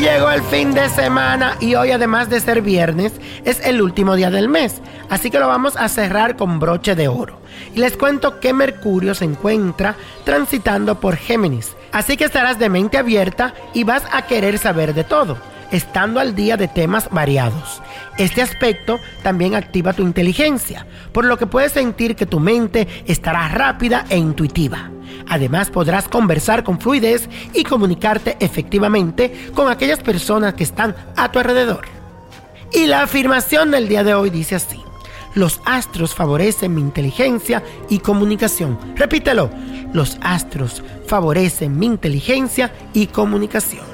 Llegó el fin de semana y hoy además de ser viernes es el último día del mes, así que lo vamos a cerrar con broche de oro. Y les cuento que Mercurio se encuentra transitando por Géminis, así que estarás de mente abierta y vas a querer saber de todo, estando al día de temas variados. Este aspecto también activa tu inteligencia, por lo que puedes sentir que tu mente estará rápida e intuitiva. Además podrás conversar con fluidez y comunicarte efectivamente con aquellas personas que están a tu alrededor. Y la afirmación del día de hoy dice así. Los astros favorecen mi inteligencia y comunicación. Repítelo. Los astros favorecen mi inteligencia y comunicación.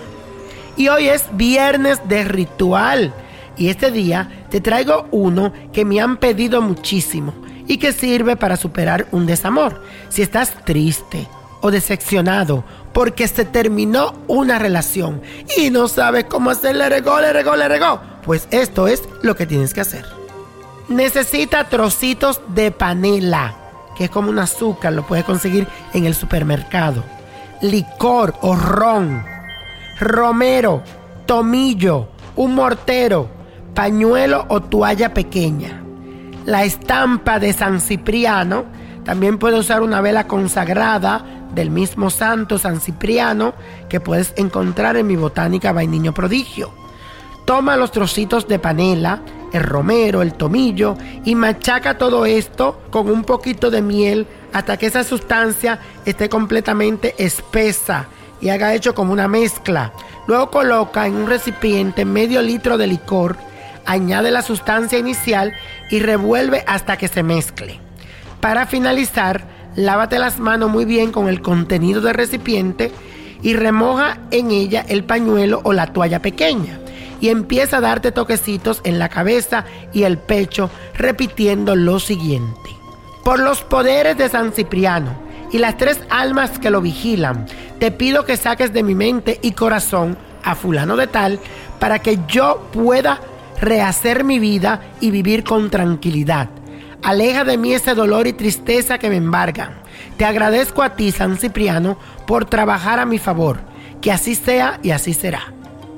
Y hoy es viernes de ritual. Y este día te traigo uno que me han pedido muchísimo y que sirve para superar un desamor. Si estás triste o decepcionado porque se terminó una relación y no sabes cómo hacer le regó, le regó, le regó, pues esto es lo que tienes que hacer. Necesita trocitos de panela, que es como un azúcar, lo puedes conseguir en el supermercado. Licor o ron, romero, tomillo, un mortero, pañuelo o toalla pequeña la estampa de San Cipriano. También puedes usar una vela consagrada del mismo santo San Cipriano que puedes encontrar en mi botánica Vainiño Prodigio. Toma los trocitos de panela, el romero, el tomillo y machaca todo esto con un poquito de miel hasta que esa sustancia esté completamente espesa y haga hecho como una mezcla. Luego coloca en un recipiente medio litro de licor añade la sustancia inicial y revuelve hasta que se mezcle. Para finalizar, lávate las manos muy bien con el contenido del recipiente y remoja en ella el pañuelo o la toalla pequeña. Y empieza a darte toquecitos en la cabeza y el pecho repitiendo lo siguiente. Por los poderes de San Cipriano y las tres almas que lo vigilan, te pido que saques de mi mente y corazón a fulano de tal para que yo pueda rehacer mi vida y vivir con tranquilidad. Aleja de mí ese dolor y tristeza que me embargan. Te agradezco a ti, San Cipriano, por trabajar a mi favor. Que así sea y así será.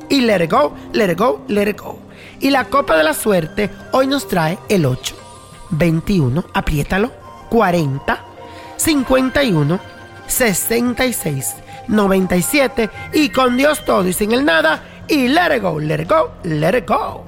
Y let it go, let it go, let it go. Y la copa de la suerte hoy nos trae el 8, 21, apriétalo, 40, 51, 66, 97 y con Dios todo y sin el nada. Y let it go, let it go, let it go.